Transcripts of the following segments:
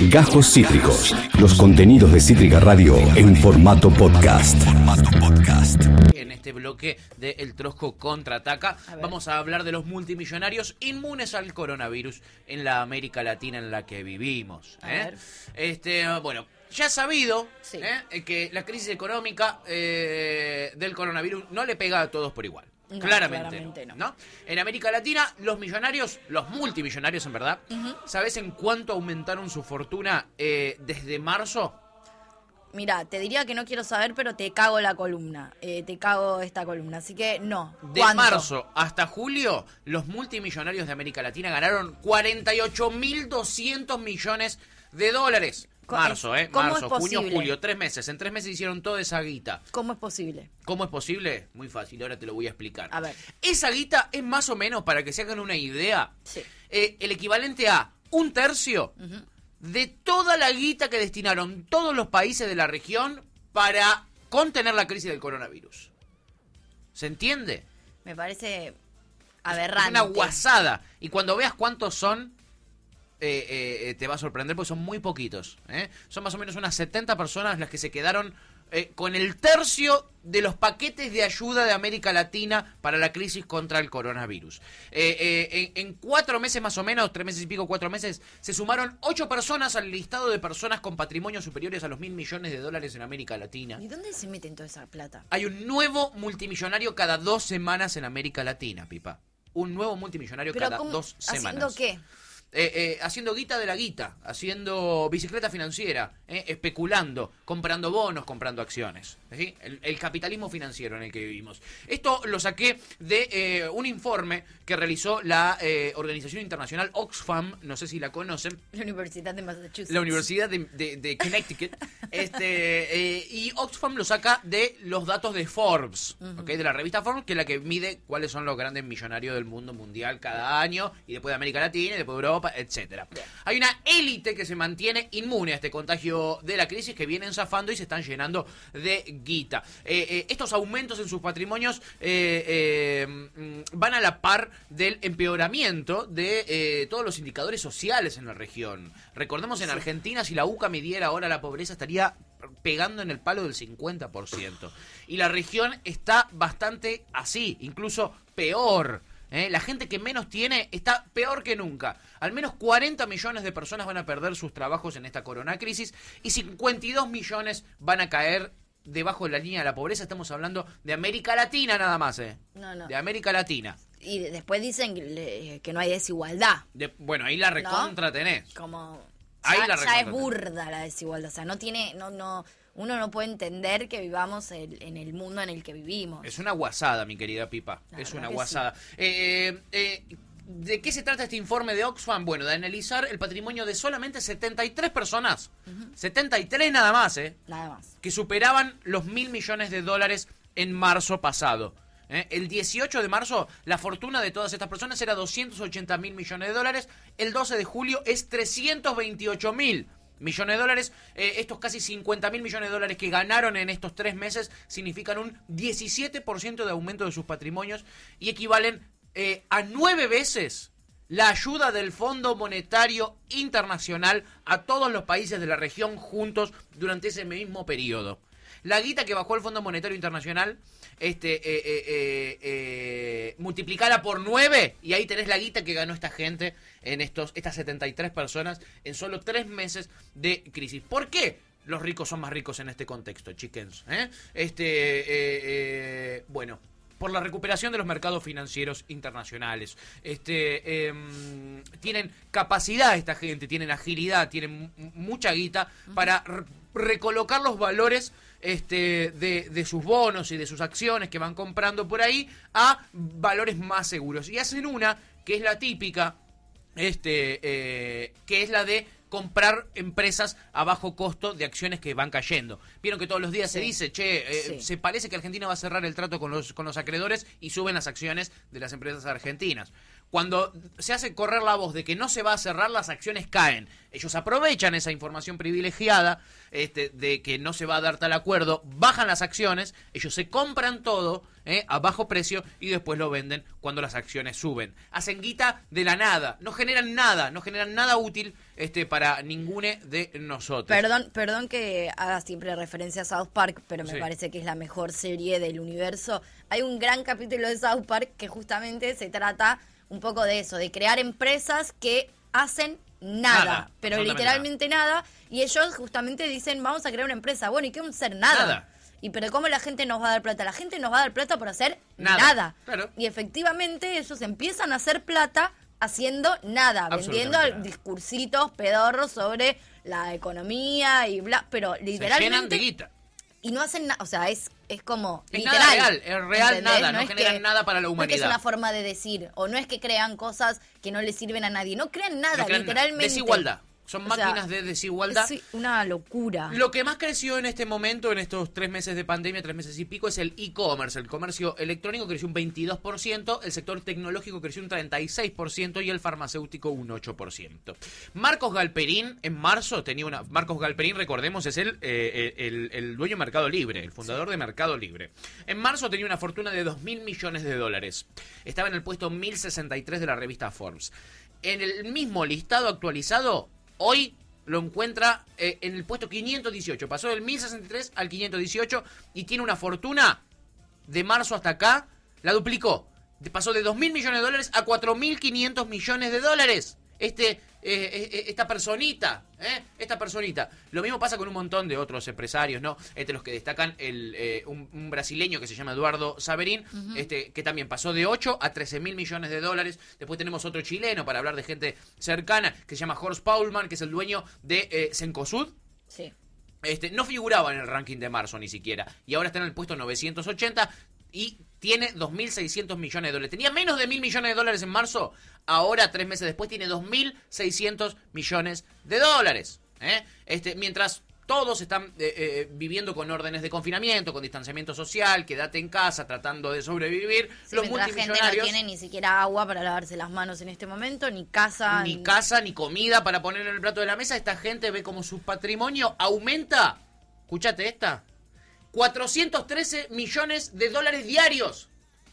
Gajos Cítricos. Los contenidos de Cítrica Radio en formato podcast. En este bloque de El Trosco contraataca, vamos a hablar de los multimillonarios inmunes al coronavirus en la América Latina en la que vivimos. ¿eh? Este, bueno, ya sabido Sí. ¿eh? que la crisis económica eh, del coronavirus no le pega a todos por igual. No, claramente, claramente no, no. ¿no? En América Latina, los millonarios, los multimillonarios en verdad, ¿sabes en cuánto aumentaron su fortuna eh, desde marzo? Mira, te diría que no quiero saber, pero te cago la columna. Eh, te cago esta columna. Así que no. De ¿Cuánto? marzo hasta julio, los multimillonarios de América Latina ganaron 48.200 millones de dólares. Marzo, ¿eh? ¿cómo Marzo, es junio, julio, tres meses. En tres meses hicieron toda esa guita. ¿Cómo es posible? ¿Cómo es posible? Muy fácil, ahora te lo voy a explicar. A ver. Esa guita es más o menos, para que se hagan una idea, Sí. eh, el equivalente a un tercio de toda la guita que destinaron todos los países de la región para contener la crisis del coronavirus. ¿Se entiende? Me parece Es aberrante. una guasada. Y cuando veas cuántos son, eh, eh, eh, te va a sorprender porque son muy poquitos. ¿eh? Son más o menos unas 70 personas las que se quedaron eh, con el tercio de los paquetes de ayuda de América Latina para la crisis contra el coronavirus. Eh, en, en cuatro meses más o menos, tres meses y pico, cuatro meses, se sumaron ocho personas al listado de personas con patrimonios superiores a los mil millones de dólares en América Latina. ¿Y dónde se meten toda esa plata? Hay un nuevo multimillonario cada dos semanas en América Latina, Pipa. Un nuevo multimillonario Pero cada ¿cómo- dos semanas. ¿Haciendo qué? Eh, eh, haciendo guita de la guita, haciendo bicicleta financiera, eh, especulando, comprando bonos, comprando acciones. ¿Sí? El, el capitalismo financiero en el que vivimos. Esto lo saqué de eh, un informe que realizó la eh, organización internacional Oxfam, no sé si la conocen, La Universidad de Massachusetts. la Universidad de, de- de Connecticut. este, eh, y Oxfam lo saca de los datos de Forbes, ¿ok? de la revista Forbes, que es la que mide cuáles son los grandes millonarios del mundo mundial cada año, y después de América Latina, y después de Europa, etcétera. Hay una élite que se mantiene inmune a este contagio de la crisis, que vienen zafando y se están llenando de guita. Eh, eh, estos aumentos en sus patrimonios eh, mm, van a la par del empeoramiento de todos los indicadores sociales en la región. Recordemos en Argentina, si la UCA midiera ahora la pobreza, estaría pegando en el palo del 50%. Y la región está bastante así, incluso peor. ¿eh? La gente que menos tiene está peor que nunca. Al menos 40 millones de personas van a perder sus trabajos en esta corona crisis y 52 millones van a caer debajo de la línea de la pobreza. Estamos hablando de América Latina nada más, ¿eh? No, no. De América Latina. Y de- después dicen que, no hay desigualdad. De- bueno, ahí la recontra tenés. Como. Ahí ya, la ya es burda la desigualdad. O sea, no tiene. no no Uno no puede entender que vivamos el- en el mundo en el que vivimos. Es una guasada, mi querida Pipa. La es una guasada. Eh, eh, ¿De qué se trata este informe de Oxfam? Bueno, de analizar el patrimonio de solamente 73 personas. 73 nada más, ¿eh? Nada más. Que superaban los mil millones de dólares en marzo pasado. ¿eh? El 18 de marzo, la fortuna de todas estas personas era 280 mil millones de dólares. El 12 de julio es 328 mil millones de dólares. Eh, estos casi 50 mil millones de dólares que ganaron en estos tres meses significan un 17% de aumento de sus patrimonios y equivalen eh, a nueve veces la ayuda del Fondo Monetario Internacional a todos los países de la región juntos durante ese mismo periodo. La guita que bajó el Fondo Monetario Internacional, este, eh, eh, eh, por nueve y ahí tenés la guita que ganó esta gente en estos, estas 73 personas en solo tres meses de crisis. ¿Por qué? Los ricos son más ricos en este contexto, chickens. Este, bueno, por la recuperación de los mercados financieros internacionales. Este, em, tienen capacidad esta gente, tienen agilidad, tienen mu- mucha guita para recolocar los valores este, de, de sus bonos y de sus acciones que van comprando por ahí a valores más seguros. Y hacen una que es la típica, este, eh, que es la de comprar empresas a bajo costo de acciones que van cayendo. Vieron que todos los días se dice, che, eh, Sí. se parece que Argentina va a cerrar el trato con los, con los acreedores y suben las acciones de las empresas argentinas. Cuando se hace correr la voz de que no se va a cerrar, las acciones caen. Ellos aprovechan esa información privilegiada este, de que no se va a dar tal acuerdo, bajan las acciones, ellos se compran todo ¿eh? a bajo precio y después lo venden cuando las acciones suben. Hacen guita de la nada, no generan nada, no generan nada útil este, para ninguno de nosotros. Perdón, perdón que haga siempre referencia a South Park, pero me Sí. parece que es la mejor serie del universo. Hay un gran capítulo de South Park que justamente se trata un poco de eso, de crear empresas que hacen nada, Nada, pero literalmente nada. y ellos justamente dicen, vamos a crear una empresa. Bueno, ¿y qué vamos a hacer? Nada. Nada. Y pero ¿cómo la gente nos va a dar plata? La gente nos va a dar plata por hacer Nada, nada. claro. Y efectivamente ellos empiezan a hacer plata haciendo nada, vendiendo discursitos pedorros sobre la economía y bla, pero Se llenan de literalmente guita. y no hacen nada, o sea, es es como Es literal. nada real, es real ¿entendés? nada, no es generan nada para la No es que es humanidad. una forma de decir, o no es que crean cosas que no le sirven a nadie, no crean nada, No crean nada. literalmente. Desigualdad. Son O sea, máquinas de desigualdad. Es una locura. Lo que más creció en este momento, en estos tres meses de pandemia, tres meses y pico, es el e-commerce. El comercio electrónico creció un 22%, el sector tecnológico creció un 36% y el farmacéutico un 8%. Marcos Galperín, en marzo, tenía una... Marcos Galperín, recordemos, es el, eh, el, el dueño de Mercado Libre, el fundador de Mercado Libre. En marzo tenía una fortuna de 2 mil millones de dólares. Estaba en el puesto 1063 de la revista Forbes. En el mismo listado actualizado, hoy lo encuentra eh, en el puesto 518. Pasó del 1063 al 518 y tiene una fortuna de marzo hasta acá, la duplicó. Pasó de 2.000 millones de dólares a 4.500 millones de dólares. Este, eh, eh, eh, esta personita, ¿eh? Esta personita. Lo mismo pasa con un montón de otros empresarios, ¿no? Entre los que destacan el, un, un brasileño que se llama Eduardo Saberín, este, que también pasó de 8 a 13 mil millones de dólares. Después tenemos otro chileno, para hablar de gente cercana, que se llama Horst Paulman, que es el dueño de Cencosud. Sí. Este, no figuraba en el ranking de marzo ni siquiera. Y ahora está en el puesto 980 y tiene 2.600 millones de dólares. Tenía menos de 1.000 millones de dólares en marzo. Ahora, tres meses después, tiene 2.600 millones de dólares. ¿eh? Este, mientras todos están eh, eh, viviendo con órdenes de confinamiento, con distanciamiento social, quédate en casa tratando de sobrevivir, Sí, los la gente no multimillonarios... tiene ni siquiera agua para lavarse las manos en este momento, ni casa. ni casa, ni comida para poner en el plato de la mesa. Esta gente ve como su patrimonio aumenta. Escuchate esta. 413 millones de dólares diarios.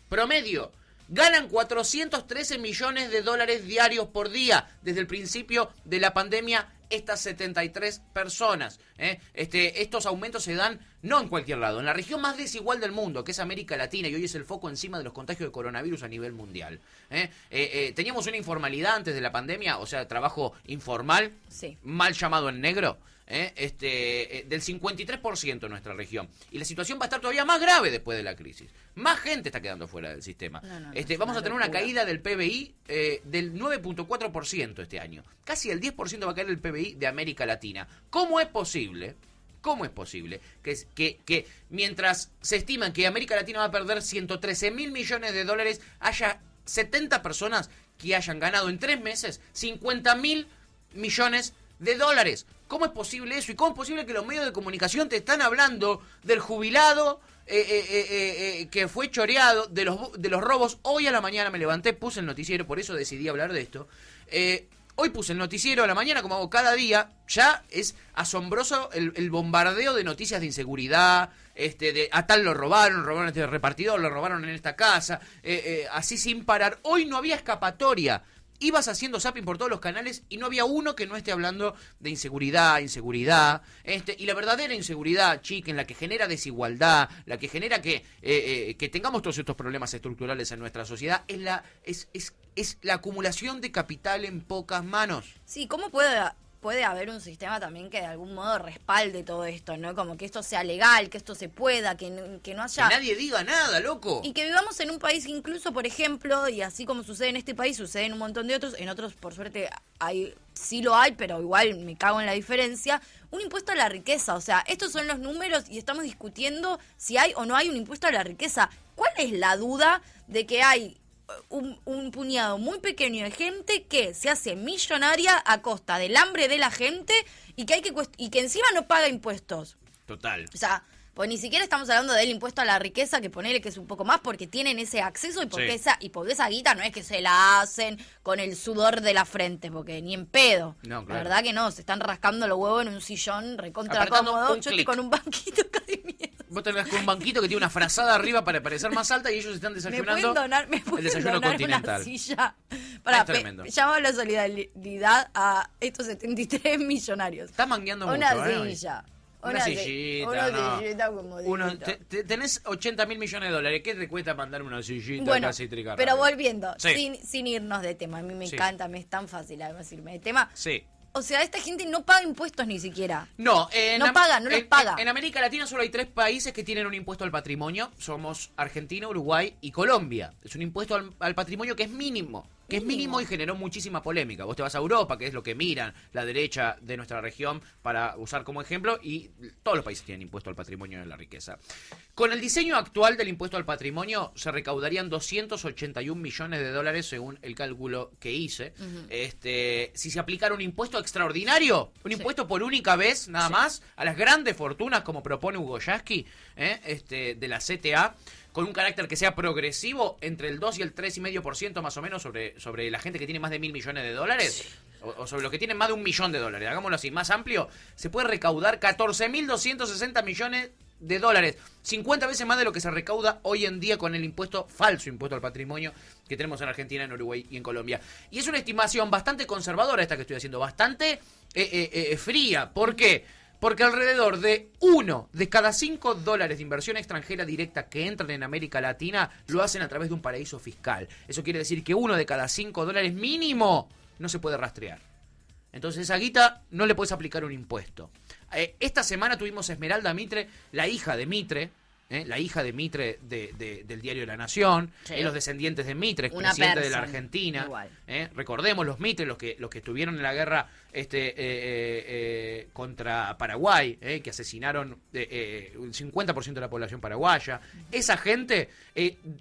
Promedio. Ganan 413 millones de dólares diarios por día desde el principio de la pandemia estas 73 personas. ¿eh? Este, estos aumentos se dan no en cualquier lado, en la región más desigual del mundo, que es América Latina, y hoy es el foco encima de los contagios de coronavirus a nivel mundial. ¿eh? Eh, teníamos una informalidad antes de la pandemia, o sea, trabajo informal, Sí. mal llamado en negro, ¿eh? este, eh, del 53% en nuestra región. Y la situación va a estar todavía más grave después de la crisis. Más gente está quedando fuera del sistema. No, no, no, este, es vamos a tener una caída del PBI eh, del 9.4% este año. Casi el 10% va a caer el PBI de América Latina. ¿Cómo es posible? ¿Cómo es posible que, que, que mientras se estiman que América Latina va a perder 113 mil millones de dólares, haya 70 personas que hayan ganado en tres meses 50 mil millones de dólares? ¿Cómo es posible eso? ¿Y cómo es posible que los medios de comunicación te están hablando del jubilado eh, eh, eh, eh, eh, que fue choreado, de los, de los robos? Hoy a la mañana me levanté, puse el noticiero, por eso decidí hablar de esto. Eh, Hoy puse el noticiero a la mañana, como hago cada día. Ya es asombroso el, bombardeo de noticias de inseguridad. Este, de a tal lo robaron, robaron a este repartidor, lo robaron en esta casa. eh, así sin parar. Hoy no había escapatoria. Ibas haciendo zapping por todos los canales y no había uno que no esté hablando de inseguridad, inseguridad. Este, y la verdadera inseguridad, chiquen, la que genera desigualdad, la que genera que, eh, eh, que tengamos todos estos problemas estructurales en nuestra sociedad, es la, es, es, es la acumulación de capital en pocas manos. Sí, ¿cómo puede, puede haber un sistema también que de algún modo respalde todo esto, ¿no? Como que esto sea legal, que esto se pueda, que, no- que no haya... Que nadie diga nada, loco. Y que vivamos en un país incluso, por ejemplo, y así como sucede en este país, sucede en un montón de otros, en otros por suerte hay, sí lo hay, pero igual me cago en la diferencia, un impuesto a la riqueza. O sea, estos son los números y estamos discutiendo si hay o no hay un impuesto a la riqueza. ¿Cuál es la duda de que hay un, un puñado muy pequeño de gente que se hace millonaria a costa del hambre de la gente y que hay que y que encima no paga impuestos? Total. O sea, Pues ni siquiera estamos hablando del impuesto a la riqueza, que ponele que es un poco más, porque tienen ese acceso y porque, Sí. esa, y porque esa guita no es que se la hacen con el sudor de la frente, porque ni en pedo. No, La claro. verdad que no, se están rascando los huevos en un sillón recontra cómodo. Yo estoy con un banquito acá de mierda. Vos tenés con un banquito que tiene una frazada arriba para parecer más alta y ellos están ¿Me desayunando pueden donar, me el desayuno donar continental. una silla? Para, llamo a la solidaridad a estos 73 millonarios. Estás mangueando Una mucho, ¿eh? hoy. silla. Una si- sillita, Una no. sillita comodita. Uno, te- te- tenés 80 mil millones de dólares. ¿Qué te cuesta mandarme una sillita Bueno, casi tricarra? pero volviendo, Sí. sin, sin irnos de tema, a mí me Sí. encanta, me es tan fácil además irme de tema. Sí. O sea, esta gente no paga impuestos ni siquiera. No, No paga, no los en- paga. En América Latina solo hay tres países que tienen un impuesto al patrimonio. Somos Argentina, Uruguay y Colombia. Es un impuesto al, al patrimonio que es mínimo. Que es mínimo y generó muchísima polémica. Vos te vas a Europa, que es lo que miran la derecha de nuestra región para usar como ejemplo, y todos los países tienen impuesto al patrimonio de la riqueza. Con el diseño actual del impuesto al patrimonio se recaudarían 281 millones de dólares según el cálculo que hice. este, si se aplicara un impuesto extraordinario, un impuesto por única vez nada más a las grandes fortunas como propone Hugo Yasky ¿eh? este, de la CTA, con un carácter que sea progresivo entre el 2 y el 3,5% más o menos sobre, sobre la gente que tiene más de mil millones de dólares. O, o sobre los que tienen más de un millón de dólares, hagámoslo así, más amplio, se puede recaudar 14.260 millones de dólares, 50 veces más de lo que se recauda hoy en día con el impuesto falso, impuesto al patrimonio que tenemos en Argentina, en Uruguay y en Colombia. Y es una estimación bastante conservadora esta que estoy haciendo, bastante eh, eh, eh, fría. ¿Por qué? Porque alrededor de uno de cada cinco dólares de inversión extranjera directa que entran en América Latina lo hacen a través de un paraíso fiscal. Eso quiere decir que uno de cada cinco dólares mínimo no se puede rastrear. Entonces esa guita no le puedes aplicar un impuesto. Eh, esta semana tuvimos a Esmeralda Mitre, la hija de Mitre, eh, la hija de Mitre de- de- del diario La Nación, Sí. eh, los descendientes de Mitre, Una presidente de la Argentina. eh, recordemos los Mitre, los que, los que estuvieron en la guerra este, eh, contra Paraguay, que asesinaron un 50% de la población paraguaya. Esa gente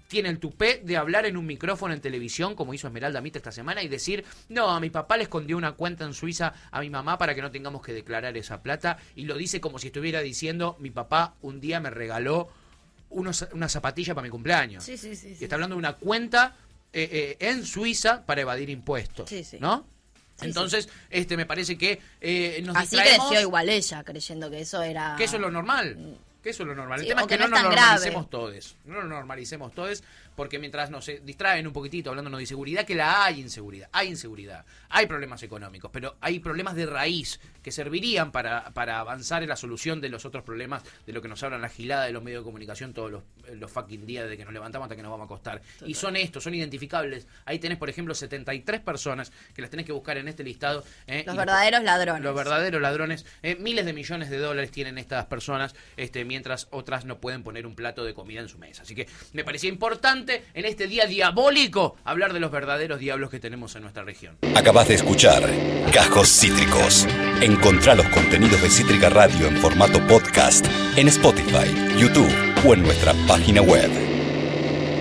tiene el tupé de hablar en un micrófono en televisión, como hizo Esmeralda Mitre esta semana, y decir, no, a mi papá le escondió una cuenta en Suiza a mi mamá para que no tengamos que declarar esa plata, y lo dice como si estuviera diciendo, mi papá un día me regaló unos, una zapatilla para mi cumpleaños. Sí, sí, sí. Y está hablando de una cuenta eh, eh, en Suiza para evadir impuestos. Sí, sí. ¿No? Sí, Entonces, este me parece que eh, nos Así distraemos, creció igual ella, creyendo que eso era... que eso es lo normal. Que eso es lo normal. El tema es que, que no no nos normalicemos todos. No lo normalicemos todos, porque mientras nos eh, distraen un poquitito hablándonos de inseguridad, que la hay inseguridad. Hay inseguridad. Hay problemas económicos, pero hay problemas de raíz que servirían para, para avanzar en la solución de los otros problemas de lo que nos hablan la gilada de los medios de comunicación todos los, los fucking días de que nos levantamos hasta que nos vamos a acostar. Y son estos, son identificables. Ahí tenés, por ejemplo, 73 personas que las tenés que buscar en este listado. eh, Los verdaderos ladrones. los verdaderos ladrones. eh, miles de millones de dólares tienen estas personas, este, mientras otras no pueden poner un plato de comida en su mesa. Así que me parecía importante en este día diabólico hablar de los verdaderos diablos que tenemos en nuestra región. Acabas de escuchar Cajos Cítricos. Encontrá los contenidos de Cítrica Radio en formato podcast en Spotify, YouTube o en nuestra página web.